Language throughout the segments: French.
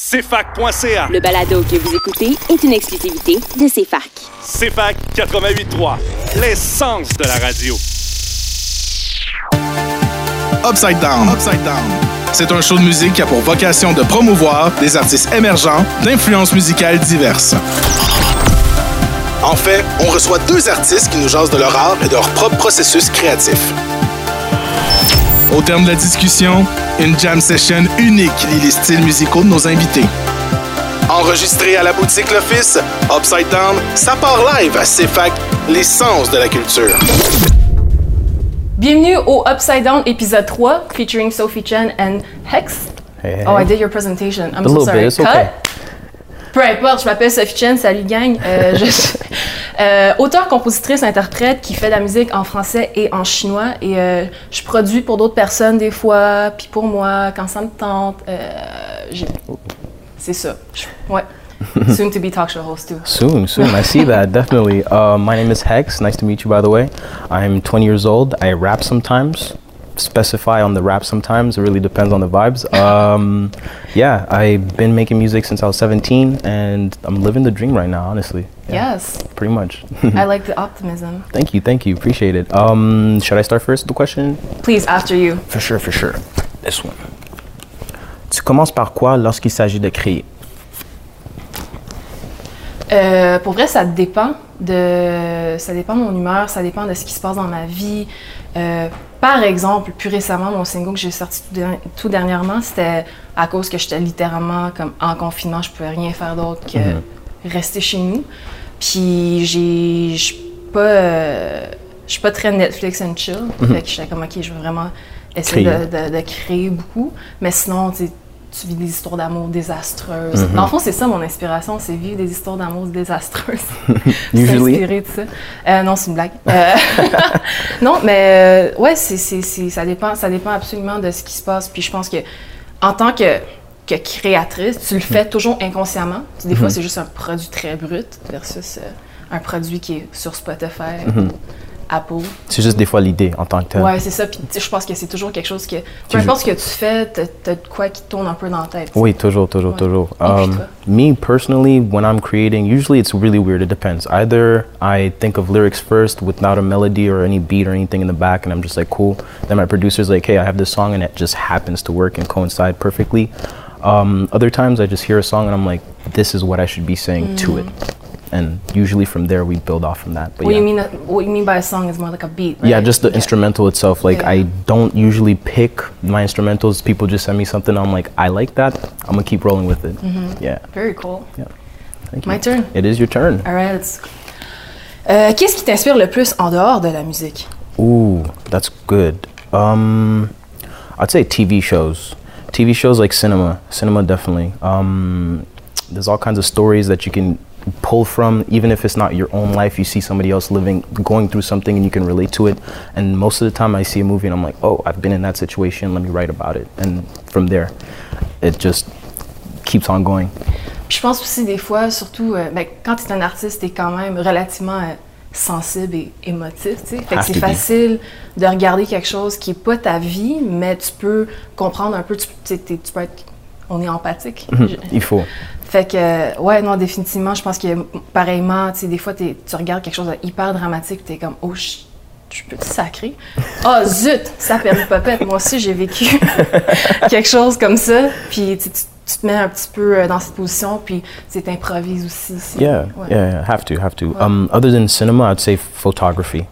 CFAC.ca. Le balado que vous écoutez est une exclusivité de CFAC. CFAC 88.3, l'essence de la radio. Upside Down. Upside Down. C'est un show de musique qui a pour vocation de promouvoir des artistes émergents d'influences musicales diverses. En fait, on reçoit deux artistes qui nous jasent de leur art et de leur propre processus créatif. Au terme de la discussion, une jam session unique lie les styles musicaux de nos invités. Enregistré à la boutique L'Office, Upside Down, ça part live à CFAC, l'essence de la culture. Bienvenue au Upside Down épisode 3 featuring Sophie Chen and Hex. Hey, hey, Oh, I did your presentation. I'm A so sorry. bit, okay. Peu importe, je m'appelle Sophie Chen, salut gang. Euh, je suis euh, auteure, compositrice, interprète qui fait de la musique en français et en chinois. Et euh, je produis pour d'autres personnes des fois, puis pour moi, quand ça me tente. Euh, j'ai- C'est ça. Ouais. Soon to be talk show host too. Soon, soon. I see that, definitely. Uh, my name is Hex. Nice to meet you, by the way. I'm 20 years old. I rap sometimes. Specify on the rap sometimes. It really depends on the vibes. Um, yeah, I've been making music since I was 17, and I'm living the dream right now, honestly. Yeah, Yes, Pretty much. I like the optimism. thank you, thank you. Appreciate it. Um, should I start first with the question? Please, after you. For sure, for sure. This one. Tu commences par quoi lorsqu'il s'agit de créer? Euh, pour vrai, ça dépend de ça dépend de mon humeur, ça dépend de ce qui se passe dans ma vie. Euh, par exemple, plus récemment, mon single que j'ai sorti tout, der- tout dernièrement, c'était à cause que j'étais littéralement comme en confinement, je pouvais rien faire d'autre que rester chez nous. Puis j'ai je pas euh, je suis pas très Netflix and chill, fait que j'étais comme ok, je veux vraiment essayer de, Créer. de- de créer beaucoup, mais sinon tu tu vis des histoires d'amour désastreuses. Dans le fond, c'est ça mon inspiration, c'est vivre des histoires d'amour désastreuses. S'inspirer de ça. Euh, non, c'est une blague. Euh, non, mais euh, ouais, c'est, ça, dépend, ça dépend absolument de ce qui se passe. Puis je pense que en tant que, que créatrice, tu le fais toujours inconsciemment. Des fois, c'est juste un produit très brut versus euh, un produit qui est sur Spotify, Apple. C'est juste des fois l'idée en tant que tel. Ouais, c'est ça. Puis je pense que c'est toujours quelque chose que, peu importe ce que tu fais, t'as, de quoi qui tourne un peu dans la tête. Oui, toujours, toujours, Ouais. toujours. Um, me personally, when I'm creating, usually it's really weird. It depends. Either I think of lyrics first without a melody or any beat or anything in the back, and I'm just like, cool. Then my producer's like, hey, I have this song, and it just happens to work and coincide perfectly. Um, other times I just hear a song and I'm like, this is what I should be saying to it. And usually from there we build off from that. But What yeah. you mean? What you mean by a song is more like a beat, right? Yeah, just the Okay. instrumental itself. Like Yeah. I don't usually pick my instrumentals. People just send me something. I'm like, I like that. I'm gonna keep rolling with it. Yeah. Very cool. Yeah. Thank you. My turn. It is your turn. Alright, let's go. Euh, Qu'est-ce qui t'inspire le plus en dehors de la musique? Ooh, that's good. Um, I'd say TV shows. TV shows like cinema. Cinema definitely. Um, there's all kinds of stories that you can pull from, even if it's not your own life. You see somebody else living, going through something, and you can relate to it. And most of the time, I see a movie and I'm like, oh, I've been in that situation. Let me write about it. And from there, it just keeps on going. Je pense aussi des fois, surtout euh, ben, quand tu es un artiste, tu es quand même relativement euh, sensible et émotif. Fait que c'est facile de regarder quelque chose qui n'est pas ta vie, mais tu peux comprendre un peu, tu, tu sais, t'es- tu peux être. On est empathique. Je- Il faut. Fait que, ouais, non, définitivement, je pense que pareillement, tu sais, des fois, tu regardes quelque chose de hyper dramatique, tu es comme, oh, je, je peux te sacrer? Oh, zut, ça perdu popette. Moi aussi, j'ai vécu quelque chose comme ça. Puis, tu, tu- tu te mets un petit peu euh, dans cette position, puis tu improvises aussi. Yeah, ouais. yeah, have to, have to. Um, other than cinema, I'd say photography.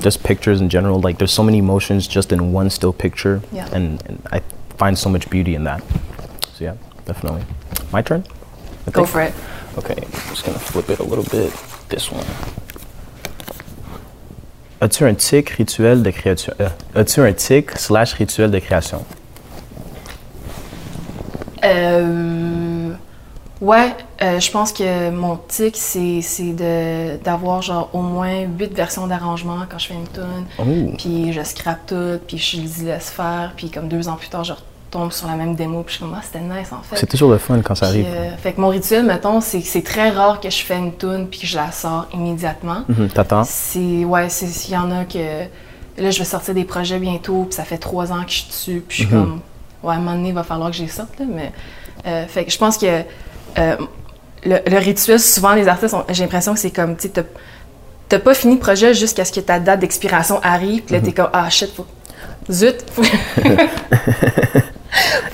Just pictures in general. Like, there's so many emotions just in one still picture, Yeah. and, and I find so much beauty in that. So yeah, definitely. My turn? I Go think? for it. Okay, I'm just gonna flip it a little bit. This one. As-tu un tic rituel de création? euh, as-tu un tic slash rituel de création? Euh, ouais, euh, je pense que mon tic, c'est c'est de- d'avoir genre au moins huit versions d'arrangement quand je fais une tune. Oh. Puis je scrape tout, puis je les laisse faire, puis comme deux ans plus tard, je retombe sur la même démo, puis je suis comme, ah, c'était nice en fait. C'est toujours le fun quand ça Puis, arrive. euh, fait que mon rituel, mettons, c'est que c'est très rare que je fais une tune puis que je la sors immédiatement. Mhm, T'attends? C'est, ouais, c'est, il y en a que, là, je vais sortir des projets bientôt, puis ça fait trois ans que je suis dessus, puis je suis Mhm. comme, ouais, à un moment donné, il va falloir que je les sorte, là, mais Euh, fait que je pense que euh, le, le rituel, souvent les artistes, j'ai l'impression que c'est comme, tu sais, t'as- pas fini le projet jusqu'à ce que ta date d'expiration arrive, puis là, t'es comme, ah shit, faut, zut,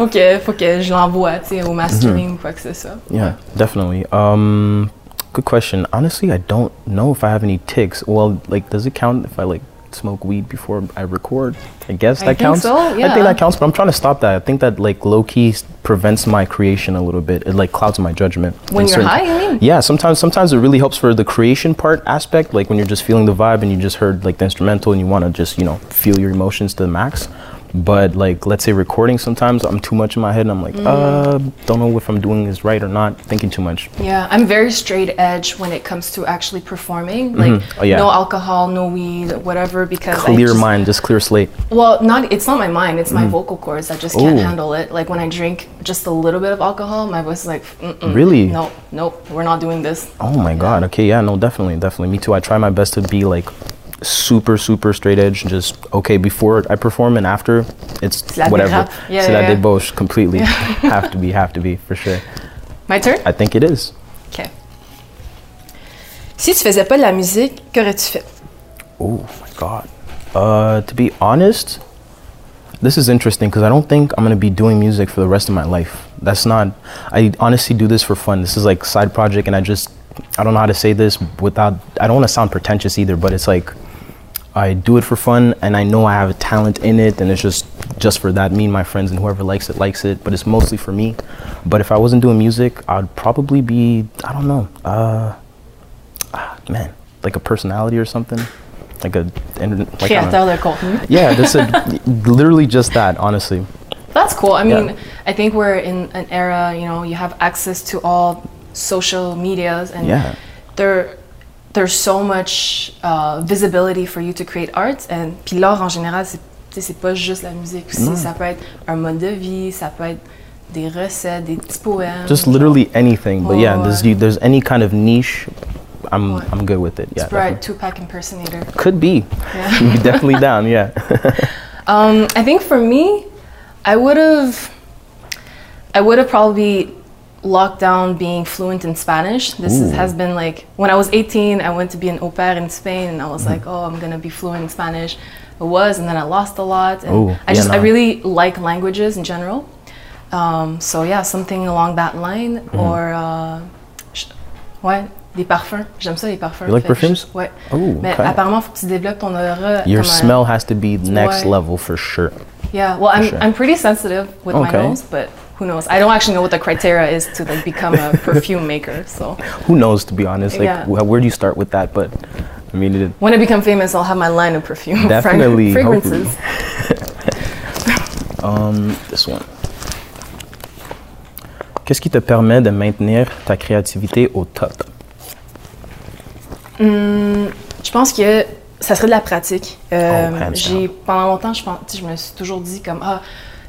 faut, que, faut que je l'envoie, tu sais, au mastering ou quoi que ce soit. Yeah, definitely. Um, good question. Honestly, I don't know if I have any ticks. Well, like, does it count if I like smoke weed before I record? I guess I that think counts. so, I think that counts, but I'm trying to stop that. I think that like low key prevents my creation a little bit. It like clouds my judgment. When you're high, you mean? Yeah, sometimes sometimes it really helps for the creation part aspect, like when you're just feeling the vibe and you just heard like the instrumental and you want to just you know feel your emotions to the max. But like let's say recording, sometimes I'm too much in my head and I'm like, Mm. uh, don't know if I'm doing this right or not, thinking too much. Yeah, I'm very straight edge when it comes to actually performing. Like, Oh, yeah. no alcohol, no weed, whatever, because Clear just- mind, just clear slate. Well, not it's not my mind. It's my vocal cords that just can't Ooh. handle it. Like when I drink just a little bit of alcohol, my voice is like, Mm-mm, Really? No, nope, we're not doing this. Oh my god. Okay, yeah, no, definitely, definitely. Me too. I try my best to be like super, super straight edge. Just okay before I perform and after, it's la whatever. Yeah, C'est yeah, la yeah. débauche completely. have to be, have to be for sure. My turn. I think it is. Ok. Si tu faisais pas de la musique, qu'aurais-tu fait? Oh my god. Uh, to be honest, this is interesting because I don't think I'm gonna be doing music for the rest of my life. That's not. I honestly do this for fun. This is like side project, and I just I don't know how to say this without. I don't want to sound pretentious either, but it's like I do it for fun, and I know I have a talent in it, and it's just just for that. Me and my friends, and whoever likes it likes it. But it's mostly for me. But if I wasn't doing music, I'd probably be. I don't know. Uh, ah, man, like a personality or something. Like a like I don't know. Créateur de yeah, that's a, literally just that. Honestly, That's cool. I mean, Yeah. I think we're in an era, you know, you have access to all social medias and Yeah. there there's so much uh, visibility for you to create art and puis l'art en général c'est c'est pas juste la musique aussi, ça peut être un mode de vie, ça peut être des recettes, des petits poèmes. just genre, literally anything. But yeah, there's there's any kind of niche, I'm Ouais. I'm good with it. Yeah, Sprite. Tupac impersonator. could be. Yeah. definitely down. Yeah. Um, I think for me, I would have, I would have probably locked down being fluent in Spanish. This is, has been like when I was 18, I went to be an au pair in Spain, and I was like, oh, I'm gonna be fluent in Spanish. I was, and then I lost a lot. And Ooh, I yeah, just, I really like languages in general. Um, so yeah, something along that line, Mm-hmm. or uh, ouais, des parfums. J'aime ça les parfums. You like perfumes? je- Ouais. Ooh, Mais okay. apparemment, faut que tu développes ton aura. Your comme un- smell has to be next Ouais. level for sure. Yeah, well, I'm, sure. I'm pretty sensitive with my nose, but who knows? I don't actually know what the criteria is to like become a perfume maker. So Who knows? To be honest, like Yeah. wh- where do you start with that? But I mean, it, when I become famous, I'll have my line of perfume Definitely, fragrances. um, this one. Qu'est-ce qui te permet de maintenir ta créativité au top? Je pense que ça serait de la pratique. Euh, Oh, j'ai pendant longtemps, je pense, je me suis toujours dit comme ah,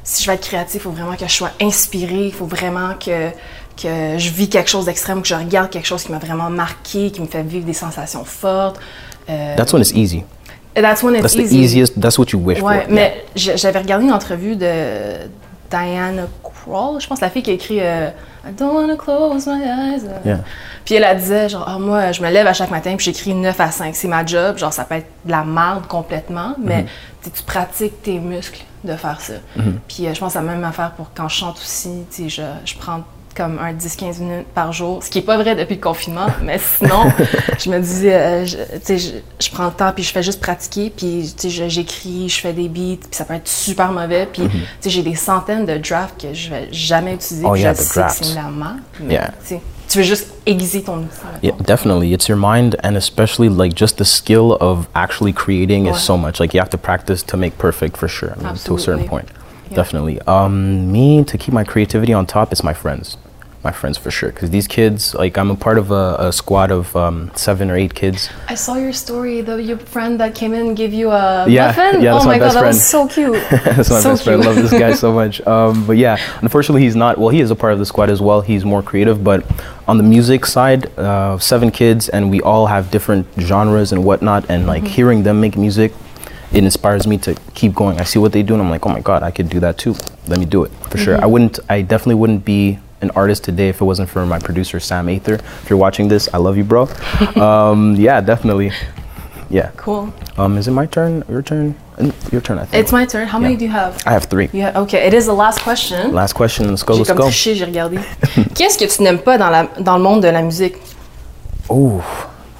si je veux être créatif, il faut vraiment que je sois inspirée, il faut vraiment que que je vis quelque chose d'extrême, que je regarde quelque chose qui m'a vraiment marqué, qui me fait vivre des sensations fortes. Euh, That's when it's easy. that's when it's That's the easy. easiest. That's what you wish Ouais, for. mais j'avais regardé une entrevue de Diana Krall, je pense la fille qui a écrit euh, I don't wanna close my eyes. euh. Yeah. Puis elle a disait genre Ah, moi je me lève à chaque matin puis j'écris 9 à 5, c'est ma job, genre ça peut être de la merde complètement, mais Mm-hmm. Tu pratiques tes muscles de faire ça. Puis euh, je pense c'est la même affaire pour quand je chante aussi, tu sais, je, je prends comme un 10-15 minutes par jour, ce qui est pas vrai depuis le confinement, mais sinon, je me dis, euh, je, tu sais, je, je prends le temps, puis je fais juste pratiquer, puis tu sais, j'écris, je fais des beats, puis ça peut être super mauvais, puis tu sais, j'ai des centaines de drafts que je vais jamais utiliser. Oh, puis yeah, je sais que c'est la merde, mais Yeah. tu sais, tu veux juste aiguiser ton outil. Yeah, definitely. It's your mind, and especially like just the skill of actually creating Ouais. is so much. Like you have to practice to make perfect for sure. I mean, to a certain point, Yeah. definitely. Um, me to keep my creativity on top, it's my friends, my friends for sure. Because these kids, like I'm a part of a, a squad of um, seven or eight kids. I saw your story, the your friend that came in and gave you a Yeah, muffin. yeah, that's oh my my god, best that friend. was so cute. That's my so best friend. I love this guy so much. Um, but yeah, unfortunately, he's not. Well, he is a part of the squad as well. He's more creative, but on the music side, uh, seven kids, and we all have different genres and whatnot. And like hearing them make music, it inspires me to keep going. I see what they do, and I'm like, oh my god, I could do that too. let me do it for sure. I wouldn't. I definitely wouldn't be an artist today if it wasn't for my producer Sam Ather. If you're watching this, I love you, bro. um, yeah, definitely. Yeah. Cool. Um, is it my turn? Your turn? Mm, Your turn, I think. It's my turn. How many do you have? I have three. Yeah, okay, it is the last question. Last question. Let's go. Let's comme go. triché, j'ai regardé. Qu'est-ce que tu n'aimes pas dans, la, dans le monde de la musique? Oh,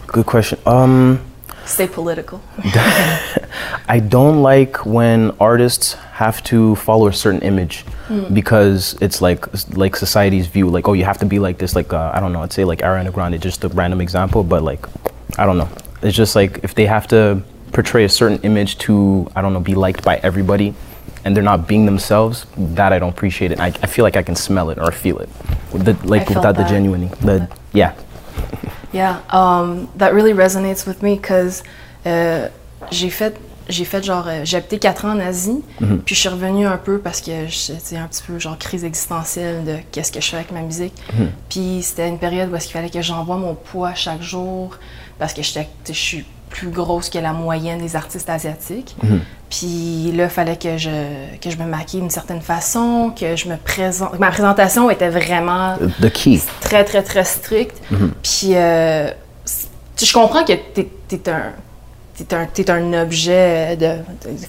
good question. Um. Stay political. I don't like when artists have to follow a certain image because it's like like society's view like oh you have to be like this like uh, I don't know I'd say like Ariana Grande just a random example but like I don't know. It's just like if they have to portray a certain image to I don't know be liked by everybody and they're not being themselves that I don't appreciate it. I, I feel like I can smell it or feel it. The, like without the that. genuine the yeah. Yeah, um, that really resonates with me because euh, j'ai fait, j'ai fait genre, euh, j'ai habité 4 ans en Asie, puis je suis revenue un peu parce que c'était un petit peu genre crise existentielle de qu'est-ce que je fais avec ma musique. Puis c'était une période où est-ce qu'il fallait que j'envoie mon poids chaque jour parce que tu je suis plus grosse que la moyenne des artistes asiatiques. Puis là, il fallait que je, que je me maquille d'une certaine façon, que je me présente. Ma présentation était vraiment the key très, très, très strict. Puis, euh, je comprends que t'es es un. T'es un, t'es un objet de.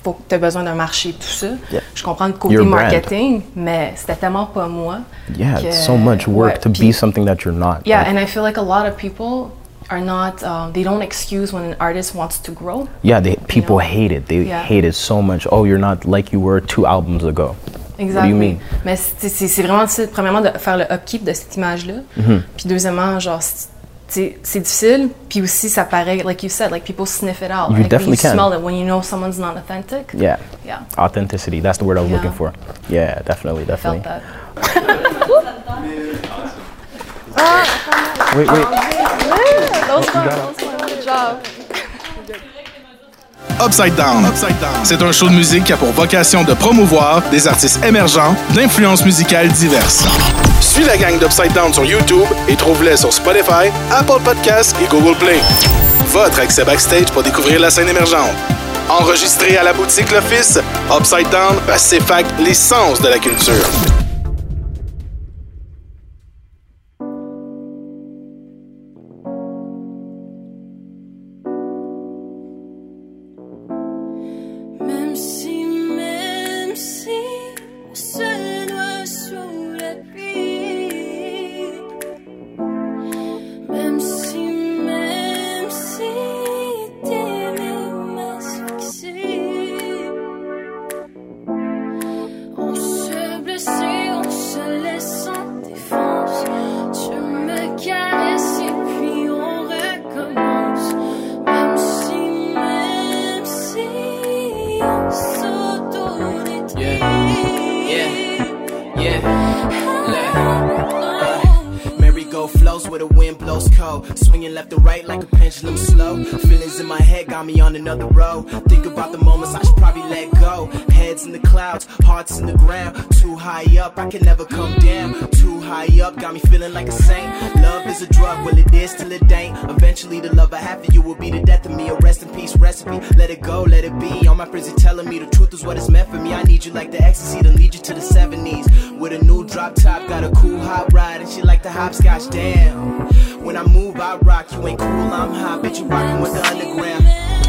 Faut que tu besoin d'un marché, tout ça. Yeah. Je comprends le côté You're a brand. marketing, mais c'était tellement pas moi. yeah que- it's so much work ouais, to be something that you're not Yeah, Like, and I feel like a lot of people are not. Um, they don't excuse when an artist wants to grow. Yeah, they, people know? hate it. They Yeah. hate it so much. Oh, you're not like you were two albums ago. Exactly. mean? Mais c'est vraiment premièrement, de faire le upkeep de cette image-là. Mm-hmm. Puis deuxièmement, genre, c'est- difficile. Puis aussi, ça paraît, like you said, like people sniff it out. You like, definitely you can. smell it when you know someone's not authentic. Yeah. Yeah. Authenticity. That's the word I was Yeah. looking for. Yeah, definitely, I felt definitely. that. Wait, wait. That was fun. Good job. Upside Down. Upside Down. C'est un show de musique qui a pour vocation de promouvoir des artistes émergents d'influences musicales diverses. Suis la gang d'Upside Down sur YouTube et trouve-les sur Spotify, Apple Podcasts et Google Play. Votre accès backstage pour découvrir la scène émergente. Enregistré à la boutique L'Office, Upside Down CFAC l'essence de la culture. Swinging left to right like a pendulum slow. Feelings in my head got me on another road. Think about the moments I should probably let go. Heads in the clouds, hearts in the ground. Too high up, I can never come down. Too high up, got me feeling like a saint. Love is a drug, well it is till it ain't. Eventually the love I have for you will be the death of me. A rest in peace recipe. Let it go, let it be. All my friends are telling me the truth is what is meant for me. I need you like the ecstasy to lead you to the 70s. With a new drop top, got a cool hot ride, and she like the hopscotch. Damn. When I move, I rock. You ain't cool, I'm hot. Bitch, you rockin' with the underground.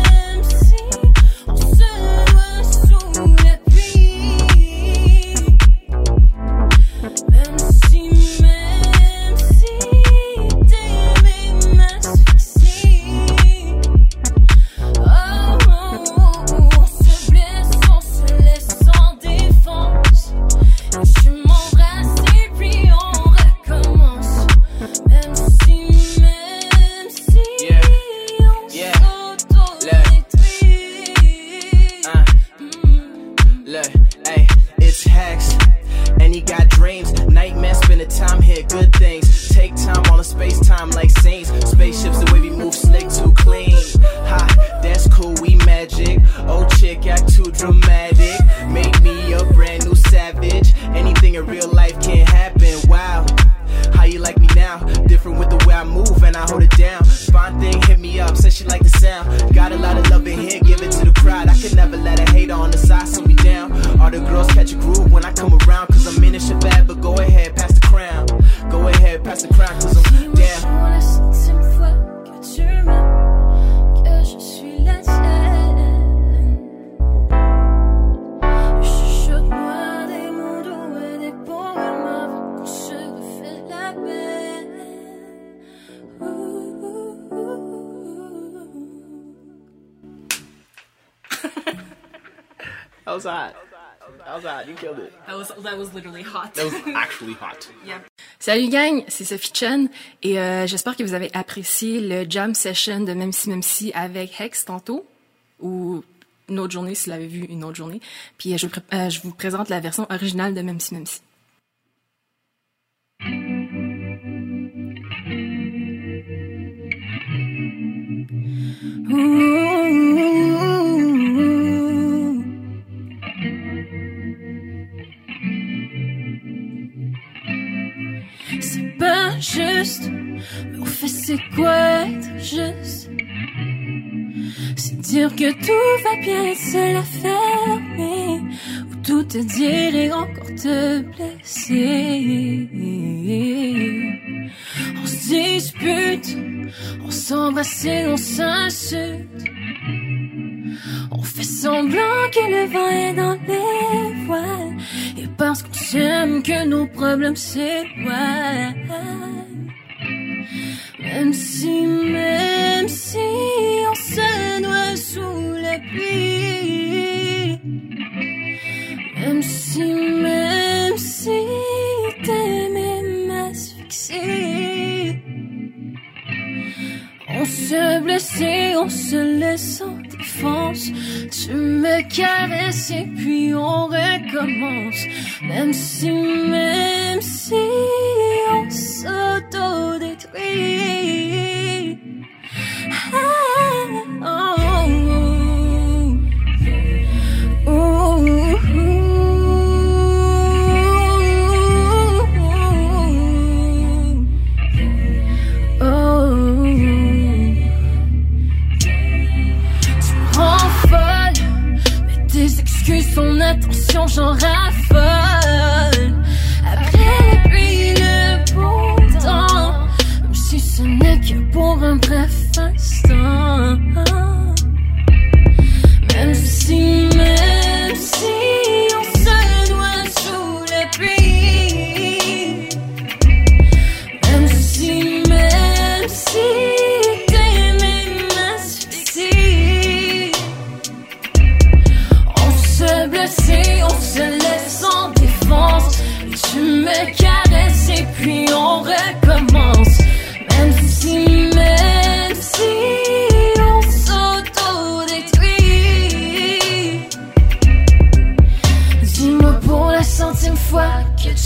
You killed it. That was, that was literally hot. That was actually hot. Salut gang, c'est Sophie Chen et euh, j'espère que vous avez apprécié le jam session de Même si Même si avec Hex tantôt ou une autre journée si vous l'avez vu une autre journée. Puis euh, je, vous pré- euh, je vous présente la version originale de Même si Même si. Ouh. Juste, fait c'est quoi être juste? C'est dire que tout va bien, c'est la fermer. Ou tout te dire et encore te blesser On se dispute, on s'embrasse et on s'insulte. On fait semblant que le vent est dans les voiles. Et parce qu'on s'aime que nos problèmes s'éloignent Même si, même si on se noie sous la pluie Même si, même si t'aimes m'asphyxier on se blesse et on se laisse en défense. Tu me caresses et puis on recommence. Même si, même si on s'auto-détruit. Tu me rends folle, mais tes excuses, ton attention, j'en raffole.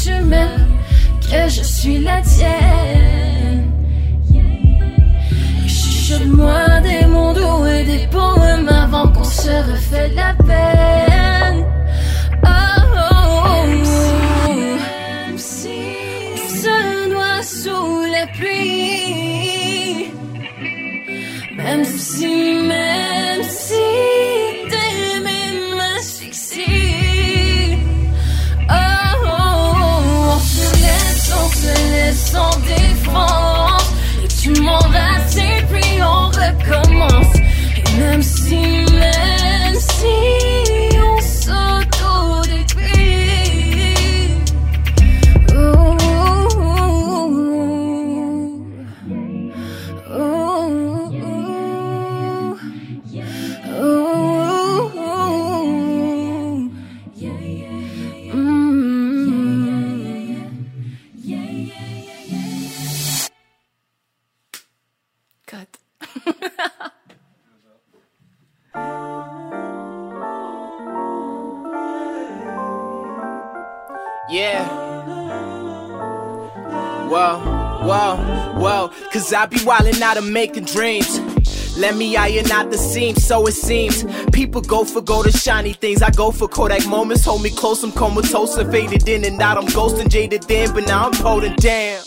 Tu m'aimes, que je suis la tienne. Chuchote-moi des doux et des poèmes avant qu'on se refait la peine. Oh, oh, oh. On se noie sous la pluie. Même si, Whoa, whoa, whoa. Cause I be wildin' out and making dreams. Let me iron out the seams, so it seems. People go for gold and shiny things. I go for Kodak moments. Hold me close, I'm comatose and faded in and out. I'm ghosting, jaded then, but now I'm holding damn.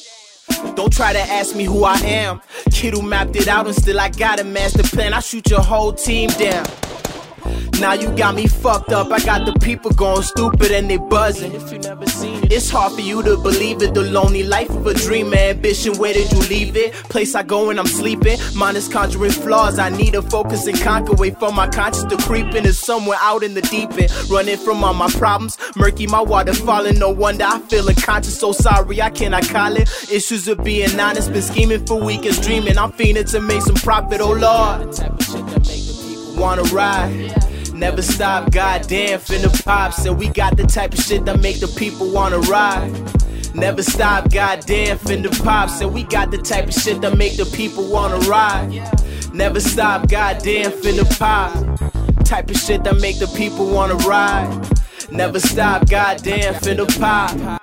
Don't try to ask me who I am. Kid who mapped it out and still I got a master plan. I shoot your whole team down. Now you got me fucked up. I got the people going stupid and they buzzing. It's hard for you to believe it. The lonely life of a dreamer, ambition. Where did you leave it? Place I go when I'm sleeping. Mine is conjuring flaws. I need to focus and conquer. Wait for my conscience to creep in. Is somewhere out in the deep end. Running from all my problems. Murky, my water falling. No wonder I feel unconscious. So sorry, I cannot call it. Issues of being honest. Been scheming for weekends, dreaming. I'm fiending to make some profit. Oh Lord. Wanna ride. Never stop, goddamn, finna pop. Said we got the type of shit that make the people wanna ride. Never stop, goddamn, finna pop. Said we got the type of shit that make the people wanna ride. Never stop, goddamn, finna pop. Type of shit that make the people wanna ride. Never stop, goddamn, finna pop.